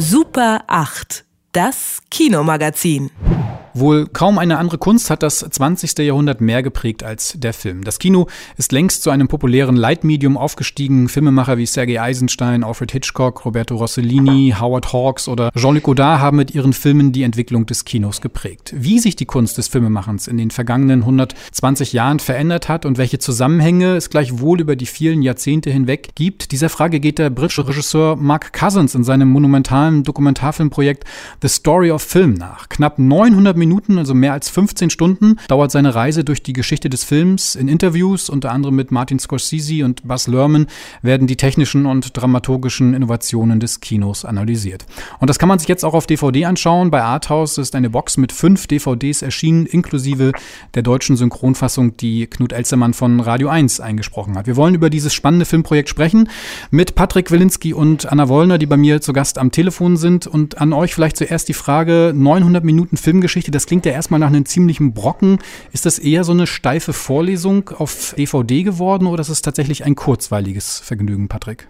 Super 8, das Kinomagazin. Wohl kaum eine andere Kunst hat das 20. Jahrhundert mehr geprägt als der Film. Das Kino ist längst zu einem populären Leitmedium aufgestiegen. Filmemacher wie Sergei Eisenstein, Alfred Hitchcock, Roberto Rossellini, Howard Hawks oder Jean-Luc Godard haben mit ihren Filmen die Entwicklung des Kinos geprägt. Wie sich die Kunst des Filmemachens in den vergangenen 120 Jahren verändert hat und welche Zusammenhänge es gleichwohl über die vielen Jahrzehnte hinweg gibt, dieser Frage geht der britische Regisseur Mark Cousins in seinem monumentalen Dokumentarfilmprojekt The Story of Film nach. Knapp 900 Minuten Minuten, also mehr als 15 Stunden, dauert seine Reise durch die Geschichte des Films. In Interviews, unter anderem mit Martin Scorsese und Buzz Lerman, werden die technischen und dramaturgischen Innovationen des Kinos analysiert. Und das kann man sich jetzt auch auf DVD anschauen. Bei Arthouse ist eine Box mit fünf DVDs erschienen, inklusive der deutschen Synchronfassung, die Knut Elzermann von Radio 1 eingesprochen hat. Wir wollen über dieses spannende Filmprojekt sprechen mit Patrick Wilinski und Anna Wollner, die bei mir zu Gast am Telefon sind. Und an euch vielleicht zuerst die Frage, 900 Minuten Filmgeschichte, das klingt ja erstmal nach einem ziemlichen Brocken. Ist das eher so eine steife Vorlesung auf DVD geworden oder ist es tatsächlich ein kurzweiliges Vergnügen, Patrick?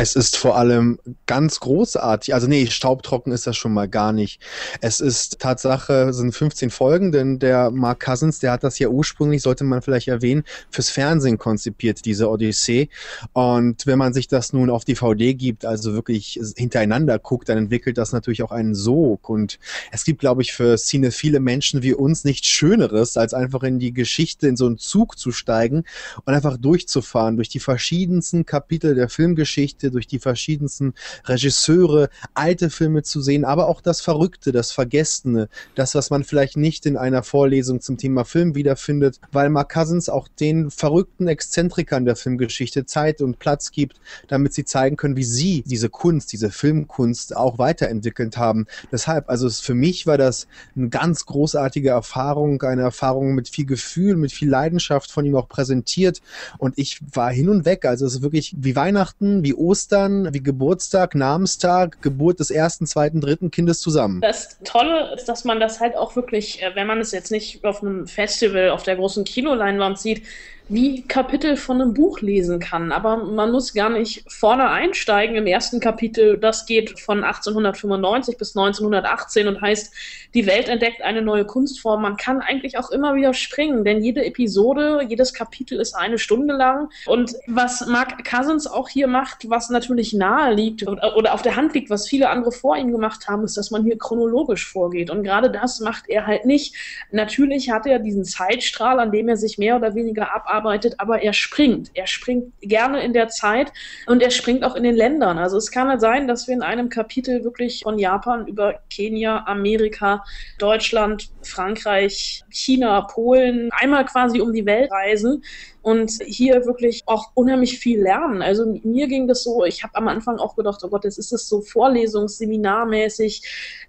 Es ist vor allem ganz großartig. Also nee, staubtrocken ist das schon mal gar nicht. Es ist Tatsache, sind 15 Folgen, denn der Mark Cousins, der hat das ja ursprünglich, sollte man vielleicht erwähnen, fürs Fernsehen konzipiert, diese Odyssee. Und wenn man sich das nun auf DVD gibt, also wirklich hintereinander guckt, dann entwickelt das natürlich auch einen Sog. Und es gibt, glaube ich, für Cine viele Menschen wie uns nichts Schöneres, als einfach in die Geschichte, in so einen Zug zu steigen und einfach durchzufahren durch die verschiedensten Kapitel der Filmgeschichte Geschichte, durch die verschiedensten Regisseure, alte Filme zu sehen, aber auch das Verrückte, das Vergessene, das, was man vielleicht nicht in einer Vorlesung zum Thema Film wiederfindet, weil Mark Cousins auch den verrückten Exzentrikern der Filmgeschichte Zeit und Platz gibt, damit sie zeigen können, wie sie diese Kunst, diese Filmkunst auch weiterentwickelt haben. Deshalb, also für mich war das eine ganz großartige Erfahrung, eine Erfahrung mit viel Gefühl, mit viel Leidenschaft von ihm auch präsentiert und ich war hin und weg. Also es ist wirklich wie Weihnachten, wie Ostern, wie Geburtstag, Namenstag, Geburt des ersten, zweiten, dritten Kindes zusammen. Das Tolle ist, dass man das halt auch wirklich, äh, wenn man es jetzt nicht auf einem Festival auf der großen Kinoleinwand sieht, wie Kapitel von einem Buch lesen kann. Aber man muss gar nicht vorne einsteigen im ersten Kapitel. Das geht von 1895 bis 1918 und heißt, die Welt entdeckt eine neue Kunstform. Man kann eigentlich auch immer wieder springen, denn jede Episode, jedes Kapitel ist eine Stunde lang. Und was Mark Cousins auch hier macht, was natürlich nahe liegt oder auf der Hand liegt, was viele andere vor ihm gemacht haben, ist, dass man hier chronologisch vorgeht. Und gerade das macht er halt nicht. Natürlich hat er diesen Zeitstrahl, an dem er sich mehr oder weniger abarbeitet arbeitet, aber er springt. Er springt gerne in der Zeit und er springt auch in den Ländern. Also es kann halt sein, dass wir in einem Kapitel wirklich von Japan über Kenia, Amerika, Deutschland, Frankreich, China, Polen einmal quasi um die Welt reisen und hier wirklich auch unheimlich viel lernen. Also mir ging das so, ich habe am Anfang auch gedacht, oh Gott, jetzt ist es so vorlesungsseminarmäßig.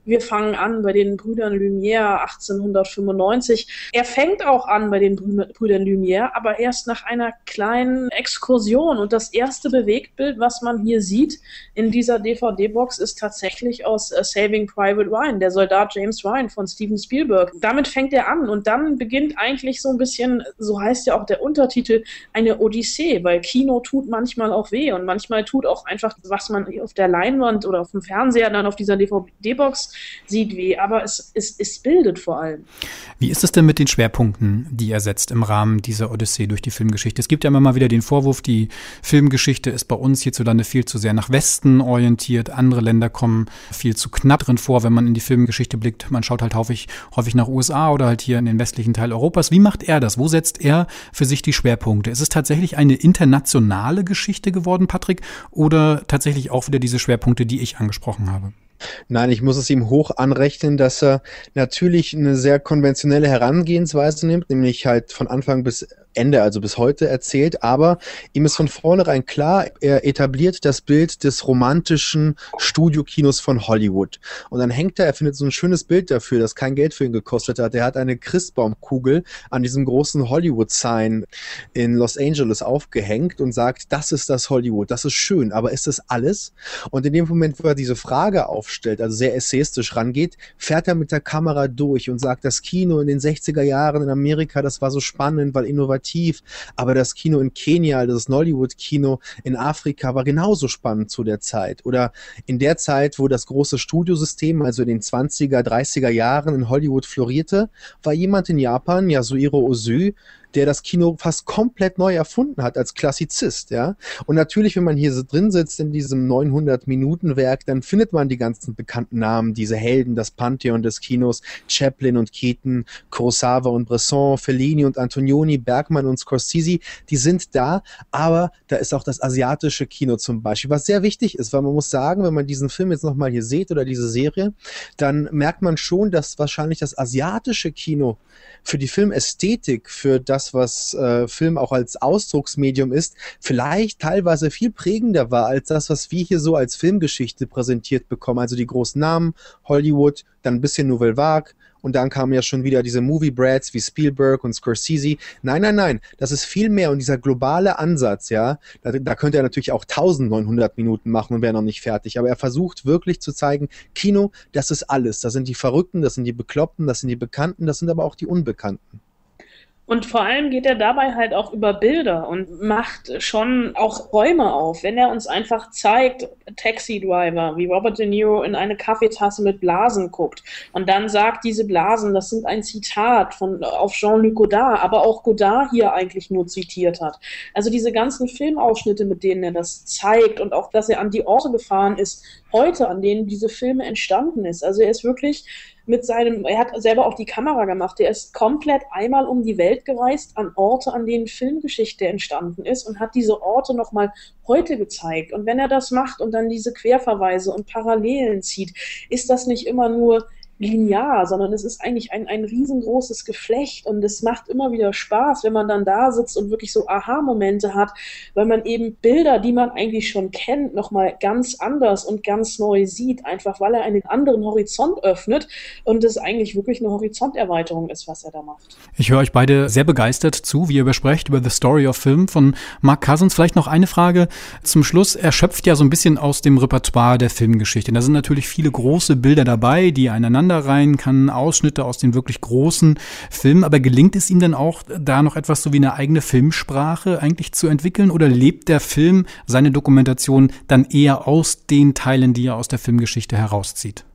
Wir fangen an bei den Brüdern Lumière 1895. Er fängt auch an bei den Brüdern Lumière, aber erst nach einer kleinen Exkursion. Und das erste Bewegtbild, was man hier sieht in dieser DVD-Box, ist tatsächlich aus uh, Saving Private Ryan, der Soldat James Ryan von Steven Spielberg. Damit fängt er an und dann beginnt eigentlich so ein bisschen, so heißt ja auch der Untertitel, Titel eine Odyssee, weil Kino tut manchmal auch weh und manchmal tut auch einfach, was man auf der Leinwand oder auf dem Fernseher dann auf dieser DVD-Box sieht, weh. Aber es, es, es bildet vor allem. Wie ist es denn mit den Schwerpunkten, die er setzt im Rahmen dieser Odyssee durch die Filmgeschichte? Es gibt ja immer mal wieder den Vorwurf, die Filmgeschichte ist bei uns hierzulande viel zu sehr nach Westen orientiert. Andere Länder kommen viel zu knapp drin vor, wenn man in die Filmgeschichte blickt. Man schaut halt häufig, häufig nach USA oder halt hier in den westlichen Teil Europas. Wie macht er das? Wo setzt er für sich die Schwerpunkte? Schwerpunkte. Ist es tatsächlich eine internationale Geschichte geworden, Patrick, oder tatsächlich auch wieder diese Schwerpunkte, die ich angesprochen habe? Nein, ich muss es ihm hoch anrechnen, dass er natürlich eine sehr konventionelle Herangehensweise nimmt, nämlich halt von Anfang bis Ende, also bis heute erzählt, aber ihm ist von vornherein klar, er etabliert das Bild des romantischen Studiokinos von Hollywood. Und dann hängt er, er findet so ein schönes Bild dafür, das kein Geld für ihn gekostet hat. Er hat eine Christbaumkugel an diesem großen Hollywood-Sign in Los Angeles aufgehängt und sagt, das ist das Hollywood, das ist schön, aber ist das alles? Und in dem Moment, wo er diese Frage aufstellt, also sehr essayistisch rangeht, fährt er mit der Kamera durch und sagt, das Kino in den 60er Jahren in Amerika, das war so spannend, weil innovativ innovativ. Aber das Kino in Kenia, das Nollywood-Kino in Afrika war genauso spannend zu der Zeit. Oder in der Zeit, wo das große Studiosystem, also in den 20er, 30er Jahren in Hollywood florierte, war jemand in Japan, Yasuhiro Ozu, der das Kino fast komplett neu erfunden hat als Klassizist, ja. Und natürlich, wenn man hier so drin sitzt in diesem 900-Minuten-Werk, dann findet man die ganzen bekannten Namen, diese Helden, das Pantheon des Kinos, Chaplin und Keaton, Kurosawa und Bresson, Fellini und Antonioni, Bergman und Scorsese, die sind da, aber da ist auch das asiatische Kino zum Beispiel, was sehr wichtig ist, weil man muss sagen, wenn man diesen Film jetzt nochmal hier sieht oder diese Serie, dann merkt man schon, dass wahrscheinlich das asiatische Kino für die Filmästhetik, für das, was äh, Film auch als Ausdrucksmedium ist, vielleicht teilweise viel prägender war als das, was wir hier so als Filmgeschichte präsentiert bekommen. Also die großen Namen, Hollywood, dann ein bisschen Nouvelle Vague, und dann kamen ja schon wieder diese Movie Brads wie Spielberg und Scorsese. Nein, nein, nein, das ist viel mehr und dieser globale Ansatz, ja, da, da könnte er natürlich auch 1900 Minuten machen und wäre noch nicht fertig, aber er versucht wirklich zu zeigen, Kino, das ist alles. Das sind die Verrückten, das sind die Bekloppten, das sind die Bekannten, das sind aber auch die Unbekannten. Und vor allem geht er dabei halt auch über Bilder und macht schon auch Räume auf. Wenn er uns einfach zeigt, Taxi Driver, wie Robert De Niro in eine Kaffeetasse mit Blasen guckt und dann sagt, diese Blasen, das sind ein Zitat von, auf Jean-Luc Godard, aber auch Godard hier eigentlich nur zitiert hat. Also diese ganzen Filmausschnitte, mit denen er das zeigt und auch, dass er an die Orte gefahren ist, heute, an denen diese Filme entstanden ist. Also er ist wirklich mit seinem, er hat selber auch die Kamera gemacht, er ist komplett einmal um die Welt gereist an Orte, an denen Filmgeschichte entstanden ist und hat diese Orte nochmal heute gezeigt. Und wenn er das macht und dann diese Querverweise und Parallelen zieht, ist das nicht immer nur linear, sondern es ist eigentlich ein, ein riesengroßes Geflecht und es macht immer wieder Spaß, wenn man dann da sitzt und wirklich so Aha-Momente hat, weil man eben Bilder, die man eigentlich schon kennt, nochmal ganz anders und ganz neu sieht, einfach weil er einen anderen Horizont öffnet und es eigentlich wirklich eine Horizonterweiterung ist, was er da macht. Ich höre euch beide sehr begeistert zu, wie ihr besprecht über The Story of Film von Mark Cousins. Vielleicht noch eine Frage zum Schluss. Er schöpft ja so ein bisschen aus dem Repertoire der Filmgeschichte. Da sind natürlich viele große Bilder dabei, die einander rein, kann Ausschnitte aus den wirklich großen Filmen, aber gelingt es ihm dann auch, da noch etwas so wie eine eigene Filmsprache eigentlich zu entwickeln oder lebt der Film seine Dokumentation dann eher aus den Teilen, die er aus der Filmgeschichte herauszieht?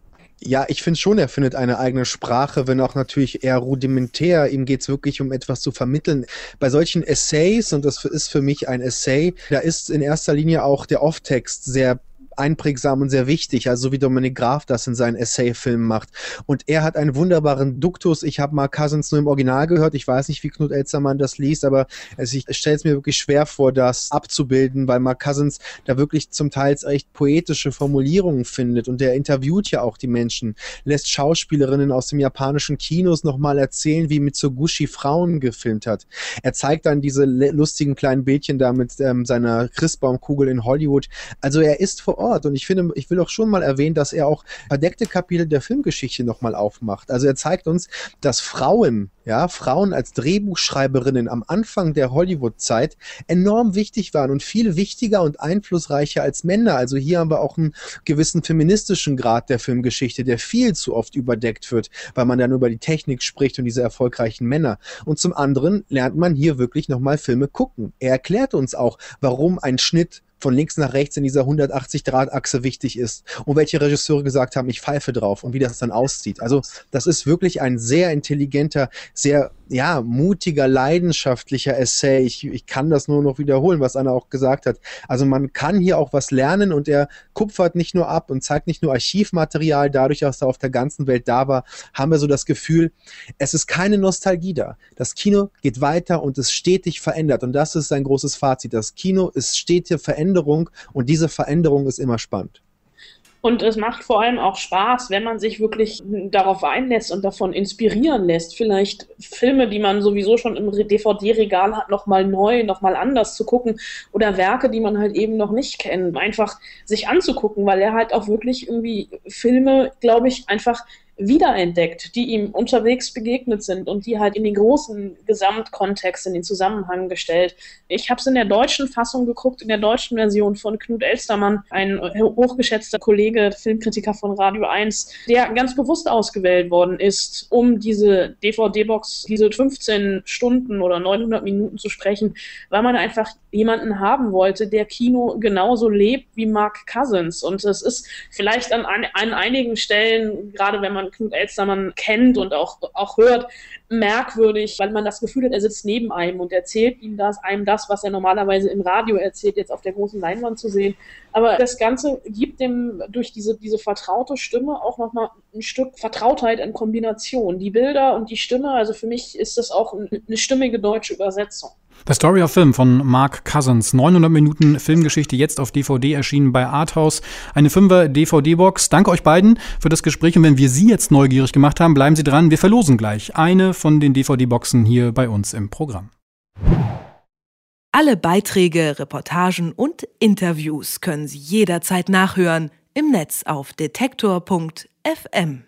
Ja, ich finde schon, er findet eine eigene Sprache, wenn auch natürlich eher rudimentär. Ihm geht es wirklich um etwas zu vermitteln. Bei solchen Essays, und das ist für mich ein Essay, da ist in erster Linie auch der Off-Text sehr einprägsam und sehr wichtig, also wie Dominik Graf das in seinen Essay-Filmen macht. Und er hat einen wunderbaren Duktus. Ich habe Mark Cousins nur im Original gehört. Ich weiß nicht, wie Knut Elzermann das liest, aber ich stelle es mir wirklich schwer vor, das abzubilden, weil Mark Cousins da wirklich zum Teil echt poetische Formulierungen findet und der interviewt ja auch die Menschen, lässt Schauspielerinnen aus dem japanischen Kinos nochmal erzählen, wie Mitsugushi Frauen gefilmt hat. Er zeigt dann diese lustigen kleinen Bildchen da mit ähm, seiner Christbaumkugel in Hollywood. Also er ist vor Ort Ort. Und ich finde, ich will auch schon mal erwähnen, dass er auch verdeckte Kapitel der Filmgeschichte nochmal aufmacht. Also er zeigt uns, dass Frauen, ja, Frauen als Drehbuchschreiberinnen am Anfang der Hollywood-Zeit enorm wichtig waren und viel wichtiger und einflussreicher als Männer. Also hier haben wir auch einen gewissen feministischen Grad der Filmgeschichte, der viel zu oft überdeckt wird, weil man dann über die Technik spricht und diese erfolgreichen Männer. Und zum anderen lernt man hier wirklich nochmal Filme gucken. Er erklärt uns auch, warum ein Schnitt von links nach rechts in dieser 180-Grad-Achse wichtig ist und welche Regisseure gesagt haben, ich pfeife drauf und wie das dann aussieht. Also das ist wirklich ein sehr intelligenter, sehr ja, mutiger, leidenschaftlicher Essay. Ich, ich kann das nur noch wiederholen, was Anna auch gesagt hat. Also man kann hier auch was lernen und er kupfert nicht nur ab und zeigt nicht nur Archivmaterial. Dadurch, dass er auf der ganzen Welt da war, haben wir so das Gefühl, es ist keine Nostalgie da. Das Kino geht weiter und es stetig verändert. Und das ist sein großes Fazit. Das Kino ist stete Veränderung und diese Veränderung ist immer spannend. Und es macht vor allem auch Spaß, wenn man sich wirklich darauf einlässt und davon inspirieren lässt. Vielleicht Filme, die man sowieso schon im DVD-Regal hat, nochmal neu, nochmal anders zu gucken. Oder Werke, die man halt eben noch nicht kennt. Einfach sich anzugucken, weil er halt auch wirklich irgendwie Filme, glaube ich, einfach wiederentdeckt, die ihm unterwegs begegnet sind und die halt in den großen Gesamtkontext, in den Zusammenhang gestellt. Ich habe es in der deutschen Fassung geguckt, in der deutschen Version von Knut Elstermann, ein hochgeschätzter Kollege, Filmkritiker von Radio 1, der ganz bewusst ausgewählt worden ist, um diese DVD-Box, diese 15 Stunden oder 900 Minuten zu sprechen, weil man einfach jemanden haben wollte, der Kino genauso lebt wie Mark Cousins. Und es ist vielleicht an, an einigen Stellen, gerade wenn man man Knut Elstermann kennt und auch, auch hört, merkwürdig, weil man das Gefühl hat, er sitzt neben einem und erzählt ihm das, einem das, was er normalerweise im Radio erzählt, jetzt auf der großen Leinwand zu sehen. Aber das Ganze gibt dem durch diese, diese vertraute Stimme auch nochmal ein Stück Vertrautheit in Kombination. Die Bilder und die Stimme, also für mich ist das auch eine stimmige deutsche Übersetzung. The Story of Film von Mark Cousins. 900 Minuten Filmgeschichte jetzt auf DVD erschienen bei Arthouse. Eine 5er DVD-Box. Danke euch beiden für das Gespräch. Und wenn wir Sie jetzt neugierig gemacht haben, bleiben Sie dran. Wir verlosen gleich eine von den DVD-Boxen hier bei uns im Programm. Alle Beiträge, Reportagen und Interviews können Sie jederzeit nachhören im Netz auf detektor.fm.